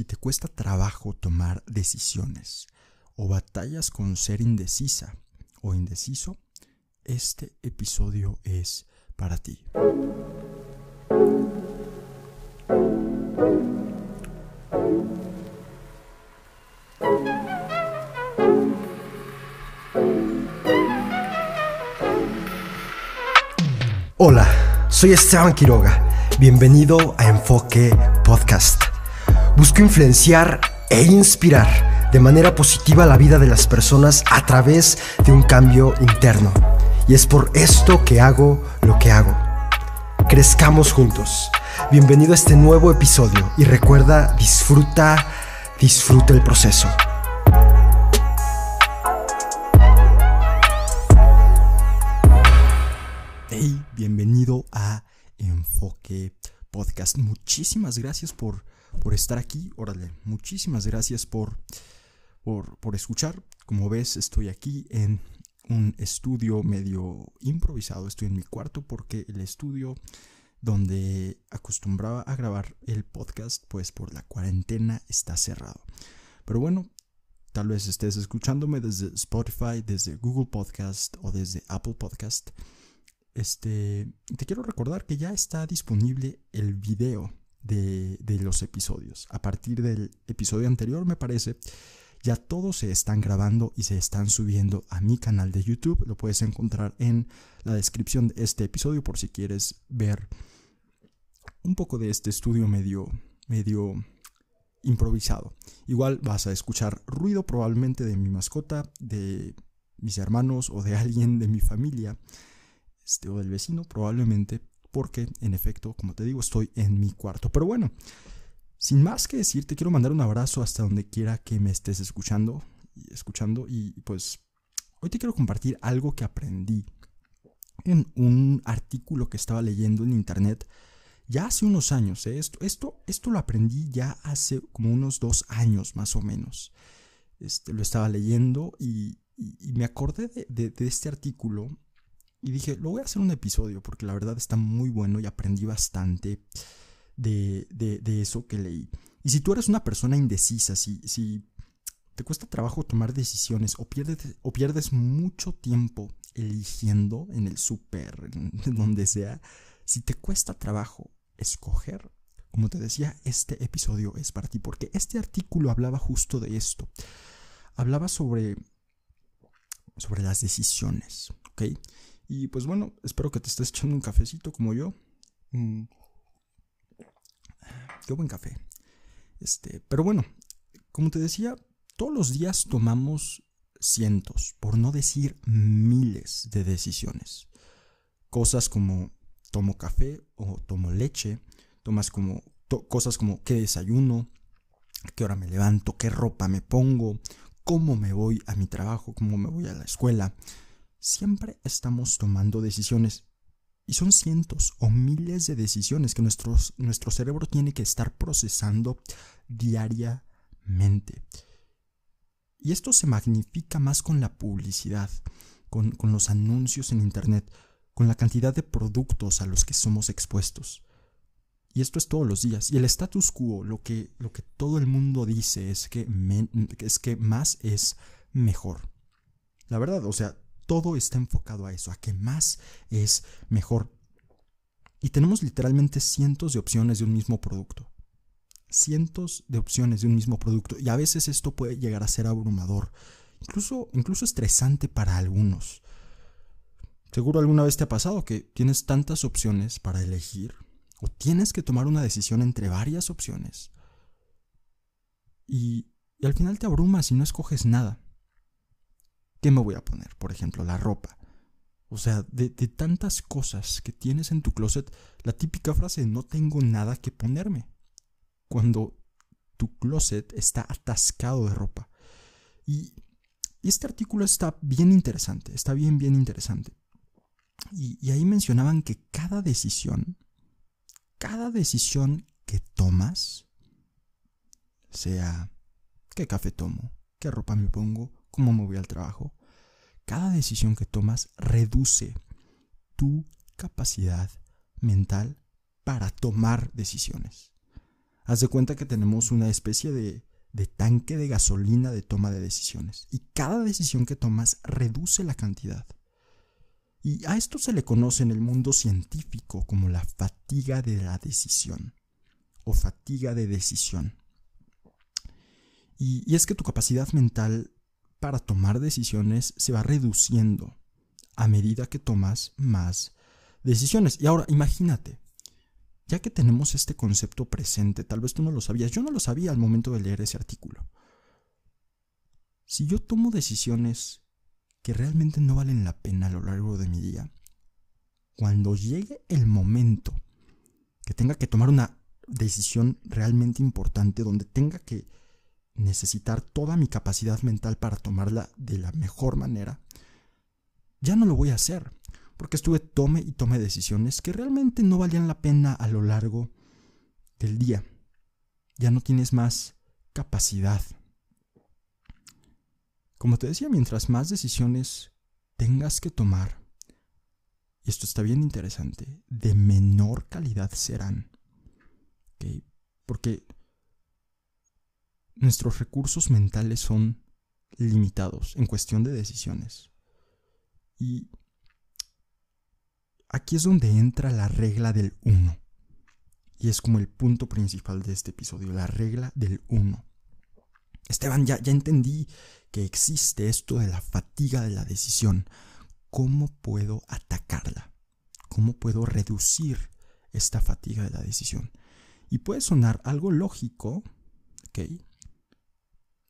Si te cuesta trabajo tomar decisiones o batallas con ser indecisa o indeciso, este episodio es para ti. Hola, soy Esteban Quiroga. Bienvenido a Enfoque Podcast. Busco influenciar e inspirar de manera positiva la vida de las personas a través de un cambio interno. Y es por esto que hago lo que hago. Crezcamos juntos. Bienvenido a este nuevo episodio y recuerda, disfruta, disfruta el proceso. Muchísimas gracias por, por estar aquí. Órale, muchísimas gracias por, por, por escuchar. Como ves, estoy aquí en un estudio medio improvisado. Estoy en mi cuarto porque el estudio donde acostumbraba a grabar el podcast, pues por la cuarentena está cerrado. Pero bueno, tal vez estés escuchándome desde Spotify, desde Google Podcast o desde Apple Podcast. Este, te quiero recordar que ya está disponible el video de, de los episodios. A partir del episodio anterior, me parece, ya todos se están grabando y se están subiendo a mi canal de YouTube. Lo puedes encontrar en la descripción de este episodio por si quieres ver un poco de este estudio medio, medio improvisado. Igual vas a escuchar ruido probablemente de mi mascota, de mis hermanos o de alguien de mi familia, este, o del vecino probablemente, porque en efecto, como te digo, estoy en mi cuarto. Pero bueno, sin más que decir, te quiero mandar un abrazo hasta donde quiera que me estés escuchando y escuchando y pues hoy te quiero compartir algo que aprendí en un artículo que estaba leyendo en internet ya hace unos años. ¿eh? Esto, esto, esto lo aprendí ya hace como unos dos años más o menos. Este, lo estaba leyendo y, me acordé de, este artículo y dije, lo voy a hacer un episodio porque la verdad está muy bueno y aprendí bastante de, de eso que leí. Y si tú eres una persona indecisa, si, si te cuesta trabajo tomar decisiones o pierdes, o pierdes mucho tiempo eligiendo en el súper, donde sea, si te cuesta trabajo escoger, como te decía, este episodio es para ti, porque este artículo hablaba justo de esto. Hablaba sobre, sobre las decisiones, ¿ok? Y pues bueno, espero que te estés echando un cafecito como yo. Mm. Qué buen café. Este, pero bueno, como te decía, todos los días tomamos cientos, por no decir miles de decisiones. Cosas como tomo café o tomo leche, tomas como cosas como qué desayuno, qué hora me levanto, qué ropa me pongo, cómo me voy a mi trabajo, cómo me voy a la escuela. Siempre estamos tomando decisiones y son cientos o miles de decisiones que nuestro cerebro tiene que estar procesando diariamente. Y esto se magnifica más con la publicidad, con, con los anuncios en Internet con la cantidad de productos a los que somos expuestos. Y esto es todos los días. Y el status quo, lo que, lo que todo el mundo dice es que, es que más es mejor. La verdad, o sea, todo está enfocado a eso, a que más es mejor. Y tenemos literalmente cientos de opciones de un mismo producto. Cientos de opciones de un mismo producto. Y a veces esto puede llegar a ser abrumador, incluso, incluso estresante para algunos. Seguro alguna vez te ha pasado que tienes tantas opciones para elegir o tienes que tomar una decisión entre varias opciones y, y, al final te abrumas y no escoges nada. ¿Qué me voy a poner? Por ejemplo, la ropa. O sea, de, tantas cosas que tienes en tu closet, la típica frase no tengo nada que ponerme. Cuando tu closet está atascado de ropa. Y, este artículo está bien interesante, está bien, bien interesante. Y, ahí mencionaban que cada decisión, cada decisión que tomas, sea qué café tomo, qué ropa me pongo, cómo me voy al trabajo, cada decisión que tomas reduce tu capacidad mental para tomar decisiones. Haz de cuenta que tenemos una especie de, de tanque de gasolina de toma de decisiones. Y cada decisión que tomas reduce la cantidad. Y a esto se le conoce en el mundo científico como la fatiga de la decisión o fatiga de decisión. Y, es que tu capacidad mental para tomar decisiones se va reduciendo a medida que tomas más decisiones. Y ahora, imagínate, ya que tenemos este concepto presente, tal vez tú no lo sabías, yo no lo sabía al momento de leer ese artículo. Si yo tomo decisiones que realmente no valen la pena a lo largo de mi día, cuando llegue el momento que tenga que tomar una decisión realmente importante, donde tenga que necesitar toda mi capacidad mental para tomarla de la mejor manera, ya no lo voy a hacer, porque estuve tome y tome decisiones que realmente no valían la pena a lo largo del día. Ya no tienes más capacidad. Como te decía, mientras más decisiones tengas que tomar, y esto está bien interesante, de menor calidad serán. Porque nuestros recursos mentales son limitados en cuestión de decisiones. Y aquí es donde entra la regla del uno. Y es como el punto principal de este episodio, la regla del uno. Esteban, ya, ya entendí que existe esto de la fatiga de la decisión. ¿Cómo puedo atacarla? ¿Cómo puedo reducir esta fatiga de la decisión? Y puede sonar algo lógico, ¿ok?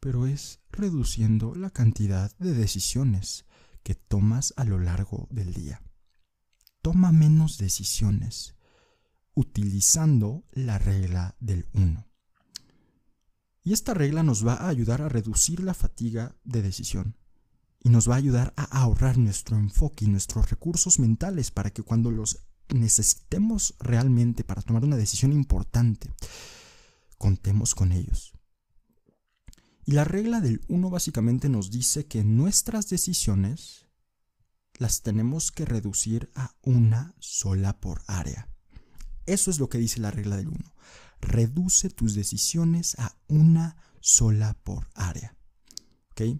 Pero es reduciendo la cantidad de decisiones que tomas a lo largo del día. Toma menos decisiones utilizando la regla del 1. Y esta regla nos va a ayudar a reducir la fatiga de decisión y nos va a ayudar a ahorrar nuestro enfoque y nuestros recursos mentales para que cuando los necesitemos realmente para tomar una decisión importante, contemos con ellos. Y la regla del 1 básicamente nos dice que nuestras decisiones las tenemos que reducir a una sola por área. Eso es lo que dice la regla del 1. Reduce tus decisiones a una sola por área. ¿Ok?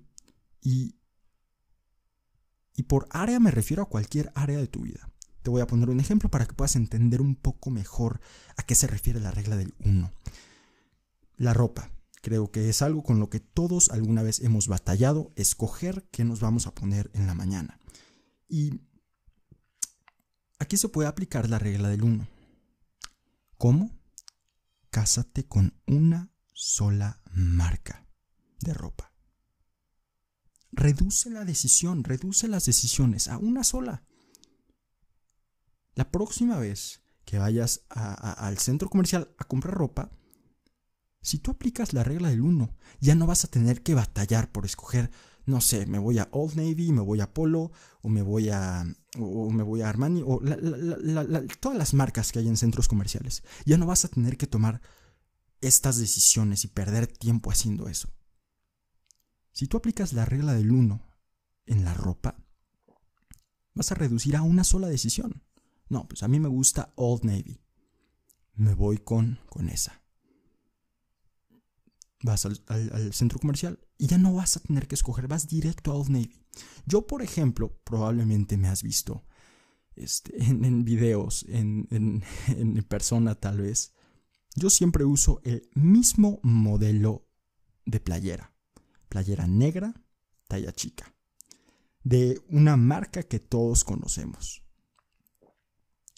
Y, y por área me refiero a cualquier área de tu vida. Te voy a poner un ejemplo para que puedas entender un poco mejor a qué se refiere la regla del 1. La ropa. Creo que es algo con lo que todos alguna vez hemos batallado, escoger qué nos vamos a poner en la mañana. Y aquí se puede aplicar la regla del 1. ¿Cómo? Cásate con una sola marca de ropa. Reduce la decisión, reduce las decisiones a una sola. La próxima vez que vayas al centro comercial a comprar ropa, si tú aplicas la regla del 1, ya no vas a tener que batallar por escoger, no sé, me voy a Old Navy, me voy a Polo, o me voy a, o me voy a Armani, o todas las marcas que hay en centros comerciales. Ya no vas a tener que tomar estas decisiones y perder tiempo haciendo eso. Si tú aplicas la regla del 1 en la ropa, vas a reducir a una sola decisión. No, pues a mí me gusta Old Navy. Me voy con, con esa. Vas al, centro comercial y ya no vas a tener que escoger, vas directo a Old Navy. Yo, por ejemplo, probablemente me has visto este, en, videos, en, en persona tal vez. Yo siempre uso el mismo modelo de playera. Playera negra, talla chica. De una marca que todos conocemos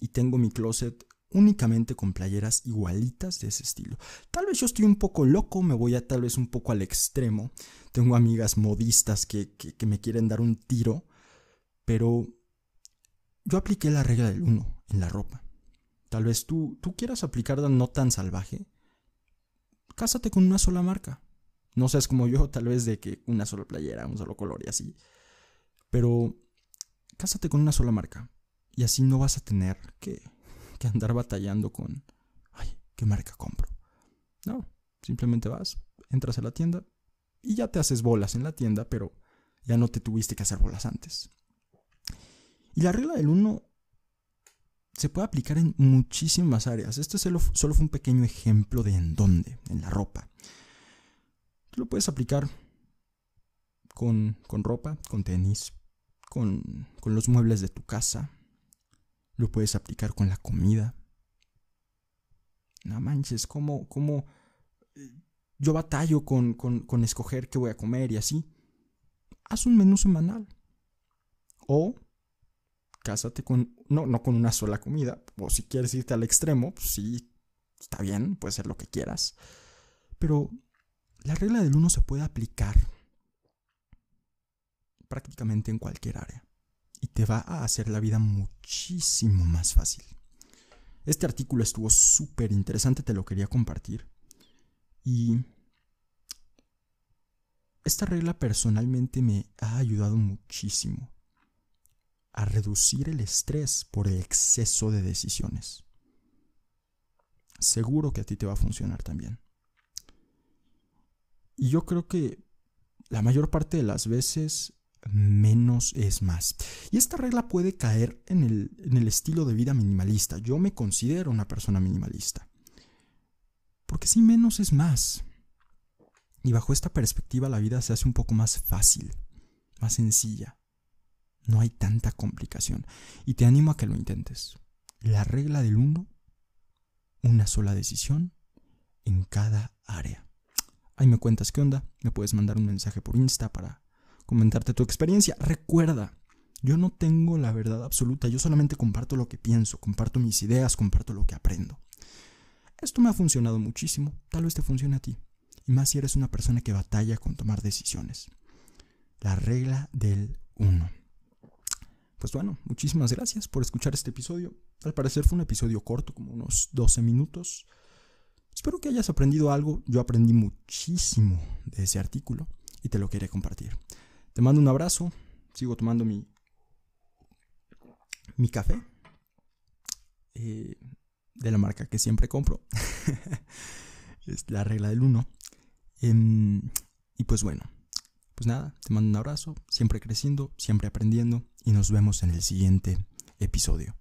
y tengo mi closet únicamente con playeras igualitas de ese estilo. Tal vez yo estoy un poco loco, me voy a tal vez un poco al extremo. Tengo amigas modistas que, me quieren dar un tiro, pero yo apliqué la regla del 1 en la ropa. Tal vez tú, tú quieras aplicarla no tan salvaje. Cásate con una sola marca. No seas como yo, tal vez de que una sola playera, un solo color y así. Pero cásate con una sola marca. Y así no vas a tener que, andar batallando con, ay, ¿qué marca compro? No, simplemente vas, entras a la tienda y ya te haces bolas en la tienda, pero ya no te tuviste que hacer bolas antes. Y la regla del 1 se puede aplicar en muchísimas áreas. Este solo, solo fue un pequeño ejemplo de en dónde, en la ropa. Tú lo puedes aplicar con, con ropa, con tenis, con, con los muebles de tu casa. Lo puedes aplicar con la comida. No manches, ¿cómo, cómo eh, yo batallo con, con, con escoger qué voy a comer y así? Haz un menú semanal. O cásate con, no, no con una sola comida. O si quieres irte al extremo, pues sí, está bien, puede ser lo que quieras. Pero la regla del uno se puede aplicar prácticamente en cualquier área y te va a hacer la vida muchísimo más fácil. Este artículo estuvo súper interesante, te lo quería compartir. Y esta regla personalmente me ha ayudado muchísimo a reducir el estrés por el exceso de decisiones. Seguro que a ti te va a funcionar también. Y yo creo que la mayor parte de las veces menos es más. Y esta regla puede caer en el, estilo de vida minimalista. Yo me considero una persona minimalista. Porque si menos es más. Y bajo esta perspectiva la vida se hace un poco más fácil, más sencilla. No hay tanta complicación. Y te animo a que lo intentes. La regla del uno, una sola decisión en cada área. Ahí me cuentas qué onda. Me puedes mandar un mensaje por Insta para comentarte tu experiencia. Recuerda, yo no tengo la verdad absoluta. Yo solamente comparto lo que pienso, comparto mis ideas, comparto lo que aprendo. Esto me ha funcionado muchísimo. Tal vez te funcione a ti. Y más si eres una persona que batalla con tomar decisiones. La regla del uno. Pues bueno, muchísimas gracias por escuchar este episodio. Al parecer fue un episodio corto, como unos 12 minutos. Espero que hayas aprendido algo. Yo aprendí muchísimo de ese artículo y te lo quería compartir. Te mando un abrazo. Sigo tomando mi, mi café eh, de la marca que siempre compro. es la regla del 1. Em, y pues bueno, pues nada, te mando un abrazo, siempre creciendo, siempre aprendiendo y nos vemos en el siguiente episodio.